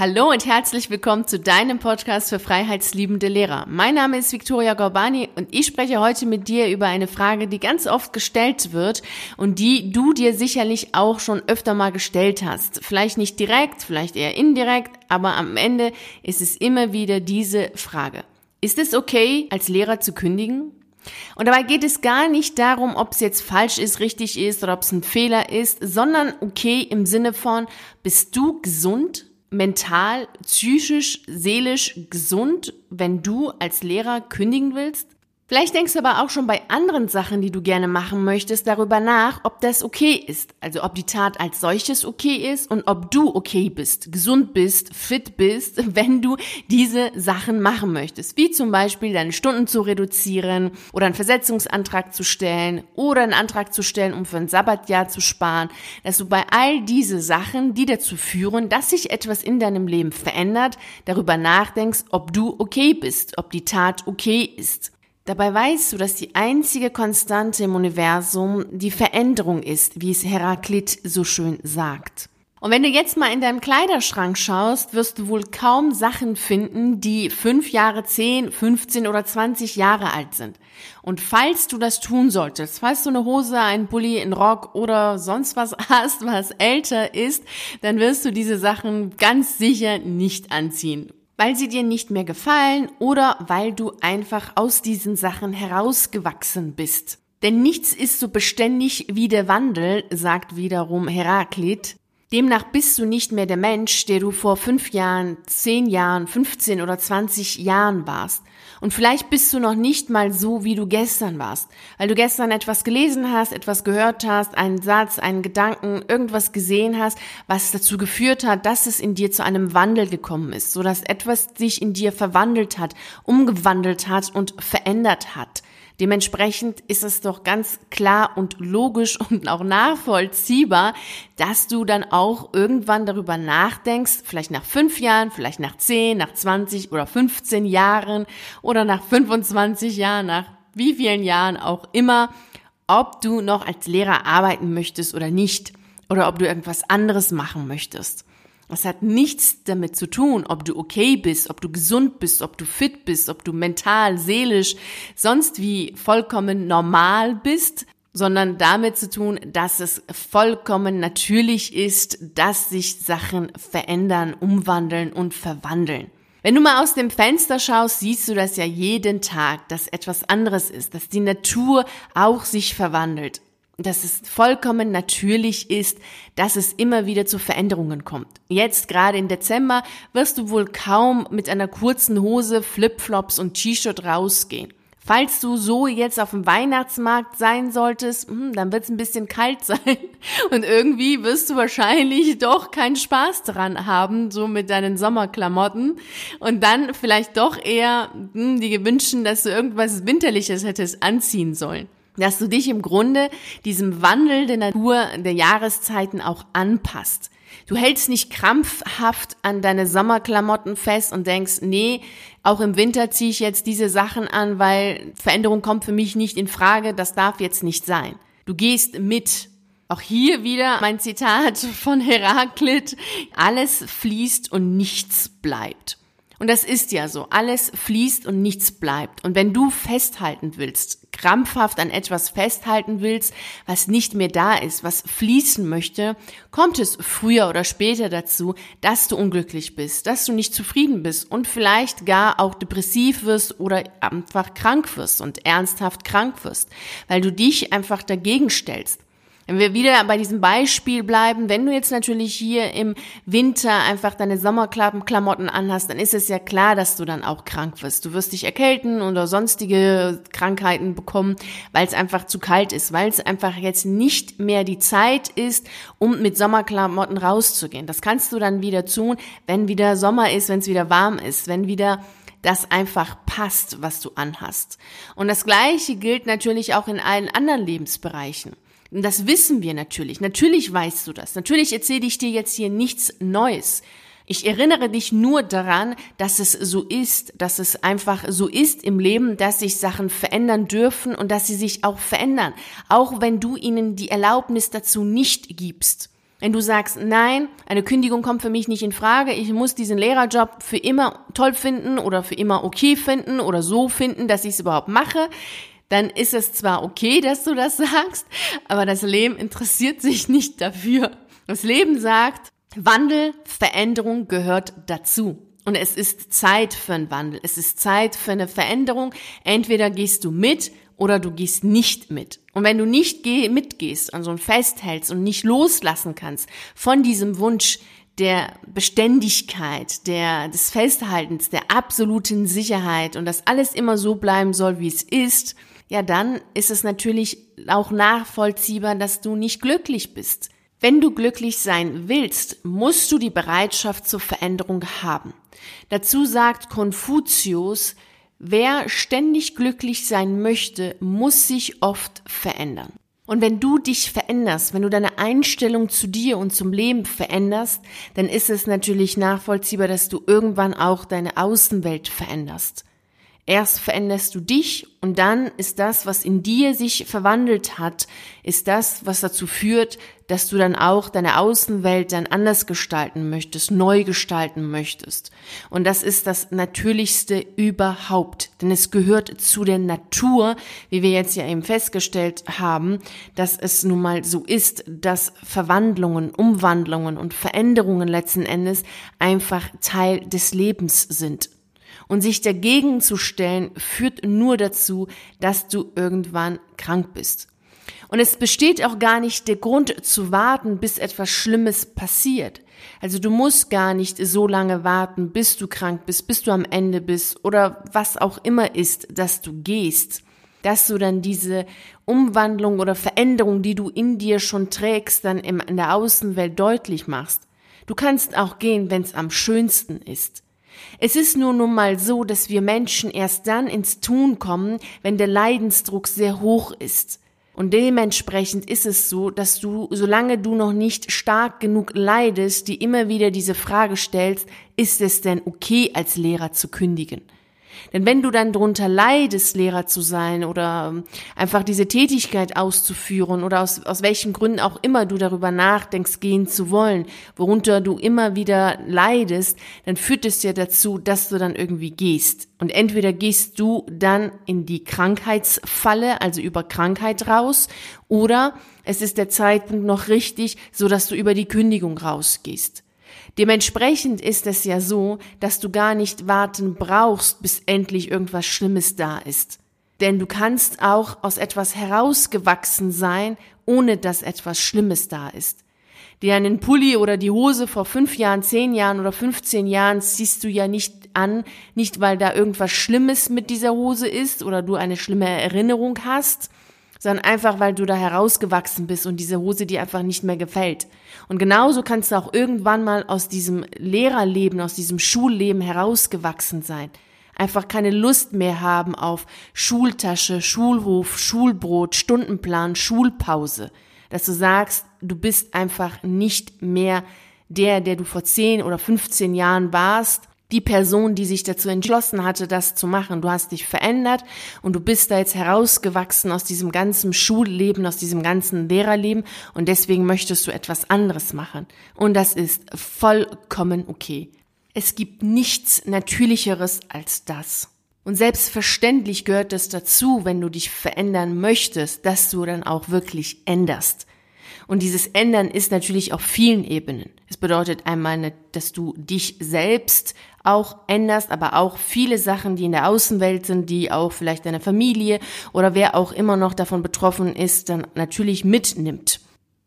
Hallo und herzlich willkommen zu deinem Podcast für freiheitsliebende Lehrer. Mein Name ist Victoria Gorbani und ich spreche heute mit dir über eine Frage, die ganz oft gestellt wird und die du dir sicherlich auch schon öfter mal gestellt hast. Vielleicht nicht direkt, vielleicht eher indirekt, aber am Ende ist es immer wieder diese Frage. Ist es okay, als Lehrer zu kündigen? Und dabei geht es gar nicht darum, ob es jetzt falsch ist, richtig ist oder ob es ein Fehler ist, sondern okay im Sinne von, bist du gesund? Mental, psychisch, seelisch gesund, wenn du als Lehrer kündigen willst? Vielleicht denkst du aber auch schon bei anderen Sachen, die du gerne machen möchtest, darüber nach, ob das okay ist. Also ob die Tat als solches okay ist und ob du okay bist, gesund bist, fit bist, wenn du diese Sachen machen möchtest. Wie zum Beispiel deine Stunden zu reduzieren oder einen Versetzungsantrag zu stellen oder einen Antrag zu stellen, um für ein Sabbatjahr zu sparen. Dass du bei all diese Sachen, die dazu führen, dass sich etwas in deinem Leben verändert, darüber nachdenkst, ob du okay bist, ob die Tat okay ist. Dabei weißt du, dass die einzige Konstante im Universum die Veränderung ist, wie es Heraklit so schön sagt. Und wenn du jetzt mal in deinem Kleiderschrank schaust, wirst du wohl kaum Sachen finden, die fünf Jahre, zehn, 15 oder 20 Jahre alt sind. Und falls du das tun solltest, falls du eine Hose, einen Pulli, einen Rock oder sonst was hast, was älter ist, dann wirst du diese Sachen ganz sicher nicht anziehen weil sie dir nicht mehr gefallen oder weil du einfach aus diesen Sachen herausgewachsen bist. Denn nichts ist so beständig wie der Wandel, sagt wiederum Heraklit. Demnach bist du nicht mehr der Mensch, der du vor fünf Jahren, zehn Jahren, 15 oder 20 Jahren warst. Und vielleicht bist du noch nicht mal so, wie du gestern warst, weil du gestern etwas gelesen hast, etwas gehört hast, einen Satz, einen Gedanken, irgendwas gesehen hast, was dazu geführt hat, dass es in dir zu einem Wandel gekommen ist, so dass etwas sich in dir verwandelt hat, umgewandelt hat und verändert hat. Dementsprechend ist es doch ganz klar und logisch und auch nachvollziehbar, dass du dann auch irgendwann darüber nachdenkst, vielleicht nach fünf Jahren, vielleicht nach zehn, nach 20 oder 15 Jahren oder nach 25 Jahren, nach wie vielen Jahren auch immer, ob du noch als Lehrer arbeiten möchtest oder nicht oder ob du irgendwas anderes machen möchtest. Es hat nichts damit zu tun, ob du okay bist, ob du gesund bist, ob du fit bist, ob du mental, seelisch, sonst wie vollkommen normal bist, sondern damit zu tun, dass es vollkommen natürlich ist, dass sich Sachen verändern, umwandeln und verwandeln. Wenn du mal aus dem Fenster schaust, siehst du das ja jeden Tag, dass etwas anderes ist, dass die Natur auch sich verwandelt dass es vollkommen natürlich ist, dass es immer wieder zu Veränderungen kommt. Jetzt gerade im Dezember wirst du wohl kaum mit einer kurzen Hose, Flipflops und T-Shirt rausgehen. Falls du so jetzt auf dem Weihnachtsmarkt sein solltest, hm, dann wird es ein bisschen kalt sein und irgendwie wirst du wahrscheinlich doch keinen Spaß dran haben, so mit deinen Sommerklamotten und dann vielleicht doch eher hm, die gewünschen, dass du irgendwas Winterliches hättest anziehen sollen dass du dich im Grunde diesem Wandel der Natur der Jahreszeiten auch anpasst. Du hältst nicht krampfhaft an deine Sommerklamotten fest und denkst, nee, auch im Winter ziehe ich jetzt diese Sachen an, weil Veränderung kommt für mich nicht in Frage, das darf jetzt nicht sein. Du gehst mit. Auch hier wieder mein Zitat von Heraklit, alles fließt und nichts bleibt. Und das ist ja so. Alles fließt und nichts bleibt. Und wenn du festhalten willst, krampfhaft an etwas festhalten willst, was nicht mehr da ist, was fließen möchte, kommt es früher oder später dazu, dass du unglücklich bist, dass du nicht zufrieden bist und vielleicht gar auch depressiv wirst oder einfach krank wirst und ernsthaft krank wirst, weil du dich einfach dagegen stellst. Wenn wir wieder bei diesem Beispiel bleiben, wenn du jetzt natürlich hier im Winter einfach deine Sommerklamotten anhast, dann ist es ja klar, dass du dann auch krank wirst. Du wirst dich erkälten oder sonstige Krankheiten bekommen, weil es einfach zu kalt ist, weil es einfach jetzt nicht mehr die Zeit ist, um mit Sommerklamotten rauszugehen. Das kannst du dann wieder tun, wenn wieder Sommer ist, wenn es wieder warm ist, wenn wieder das einfach passt, was du anhast. Und das Gleiche gilt natürlich auch in allen anderen Lebensbereichen. Das wissen wir natürlich. Natürlich weißt du das. Natürlich erzähle ich dir jetzt hier nichts Neues. Ich erinnere dich nur daran, dass es so ist, dass es einfach so ist im Leben, dass sich Sachen verändern dürfen und dass sie sich auch verändern, auch wenn du ihnen die Erlaubnis dazu nicht gibst. Wenn du sagst, nein, eine Kündigung kommt für mich nicht in Frage, ich muss diesen Lehrerjob für immer toll finden oder für immer okay finden oder so finden, dass ich es überhaupt mache, dann ist es zwar okay, dass du das sagst, aber das Leben interessiert sich nicht dafür. Das Leben sagt, Wandel, Veränderung gehört dazu. Und es ist Zeit für einen Wandel. Es ist Zeit für eine Veränderung. Entweder gehst du mit oder du gehst nicht mit. Und wenn du nicht mitgehst, an so ein festhältst und nicht loslassen kannst von diesem Wunsch der Beständigkeit, der, des Festhaltens, der absoluten Sicherheit und dass alles immer so bleiben soll, wie es ist, ja, dann ist es natürlich auch nachvollziehbar, dass du nicht glücklich bist. Wenn du glücklich sein willst, musst du die Bereitschaft zur Veränderung haben. Dazu sagt Konfuzius, Wer ständig glücklich sein möchte, muss sich oft verändern. Und wenn du dich veränderst, wenn du deine Einstellung zu dir und zum Leben veränderst, dann ist es natürlich nachvollziehbar, dass du irgendwann auch deine Außenwelt veränderst. Erst veränderst du dich und dann ist das, was in dir sich verwandelt hat, ist das, was dazu führt, dass du dann auch deine Außenwelt dann anders gestalten möchtest, neu gestalten möchtest. Und das ist das Natürlichste überhaupt, denn es gehört zu der Natur, wie wir jetzt ja eben festgestellt haben, dass es nun mal so ist, dass Verwandlungen, Umwandlungen und Veränderungen letzten Endes einfach Teil des Lebens sind. Und sich dagegen zu stellen, führt nur dazu, dass du irgendwann krank bist. Und es besteht auch gar nicht der Grund zu warten, bis etwas Schlimmes passiert. Also du musst gar nicht so lange warten, bis du krank bist, bis du am Ende bist oder was auch immer ist, dass du gehst. Dass du dann diese Umwandlung oder Veränderung, die du in dir schon trägst, dann in der Außenwelt deutlich machst. Du kannst auch gehen, wenn es am schönsten ist. Es ist nur nun mal so, dass wir Menschen erst dann ins Tun kommen, wenn der Leidensdruck sehr hoch ist. Und dementsprechend ist es so, dass du, solange du noch nicht stark genug leidest, die immer wieder diese Frage stellst, ist es denn okay, als Lehrer zu kündigen? Denn wenn du dann drunter leidest, Lehrer zu sein oder ähm, einfach diese Tätigkeit auszuführen oder aus, aus welchen Gründen auch immer du darüber nachdenkst, gehen zu wollen, worunter du immer wieder leidest, dann führt es ja dazu, dass du dann irgendwie gehst. Und entweder gehst du dann in die Krankheitsfalle, also über Krankheit raus, oder es ist der Zeitpunkt noch richtig, so dass du über die Kündigung rausgehst. Dementsprechend ist es ja so, dass du gar nicht warten brauchst, bis endlich irgendwas Schlimmes da ist. Denn du kannst auch aus etwas herausgewachsen sein, ohne dass etwas Schlimmes da ist. Dir einen Pulli oder die Hose vor fünf Jahren, zehn Jahren oder 15 Jahren ziehst du ja nicht an, nicht weil da irgendwas Schlimmes mit dieser Hose ist oder du eine schlimme Erinnerung hast, sondern einfach, weil du da herausgewachsen bist und diese Hose dir einfach nicht mehr gefällt. Und genauso kannst du auch irgendwann mal aus diesem Lehrerleben, aus diesem Schulleben herausgewachsen sein. Einfach keine Lust mehr haben auf Schultasche, Schulhof, Schulbrot, Stundenplan, Schulpause. Dass du sagst, du bist einfach nicht mehr der, der du vor 10 oder 15 Jahren warst die Person, die sich dazu entschlossen hatte, das zu machen. Du hast dich verändert und du bist da jetzt herausgewachsen aus diesem ganzen Schulleben, aus diesem ganzen Lehrerleben und deswegen möchtest du etwas anderes machen. Und das ist vollkommen okay. Es gibt nichts Natürlicheres als das. Und selbstverständlich gehört es dazu, wenn du dich verändern möchtest, dass du dann auch wirklich änderst. Und dieses Ändern ist natürlich auf vielen Ebenen. Es bedeutet einmal, dass du dich selbst auch änderst, aber auch viele Sachen, die in der Außenwelt sind, die auch vielleicht deine Familie oder wer auch immer noch davon betroffen ist, dann natürlich mitnimmt.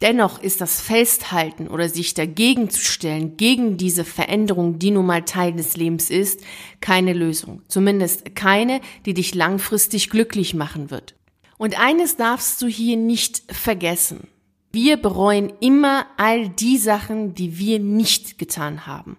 Dennoch ist das Festhalten oder sich dagegen zu stellen, gegen diese Veränderung, die nun mal Teil des Lebens ist, keine Lösung. Zumindest keine, die dich langfristig glücklich machen wird. Und eines darfst du hier nicht vergessen. Wir bereuen immer all die Sachen, die wir nicht getan haben.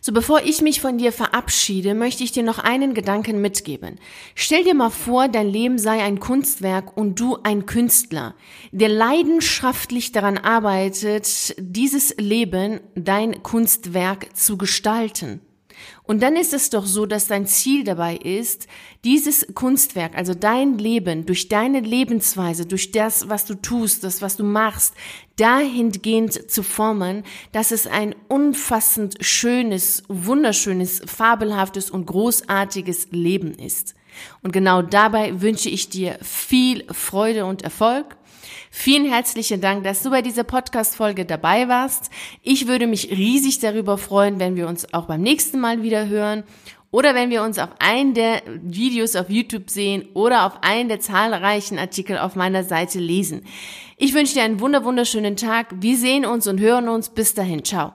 So bevor ich mich von dir verabschiede, möchte ich dir noch einen Gedanken mitgeben. Stell dir mal vor, dein Leben sei ein Kunstwerk und du ein Künstler, der leidenschaftlich daran arbeitet, dieses Leben, dein Kunstwerk zu gestalten. Und dann ist es doch so, dass dein Ziel dabei ist, dieses Kunstwerk, also dein Leben, durch deine Lebensweise, durch das, was du tust, das, was du machst, dahingehend zu formen, dass es ein unfassend schönes, wunderschönes, fabelhaftes und großartiges Leben ist. Und genau dabei wünsche ich dir viel Freude und Erfolg. Vielen herzlichen Dank, dass du bei dieser Podcast-Folge dabei warst. Ich würde mich riesig darüber freuen, wenn wir uns auch beim nächsten Mal wieder hören oder wenn wir uns auf einen der Videos auf YouTube sehen oder auf einen der zahlreichen Artikel auf meiner Seite lesen. Ich wünsche dir einen wunder wunderschönen Tag. Wir sehen uns und hören uns. Bis dahin. Ciao.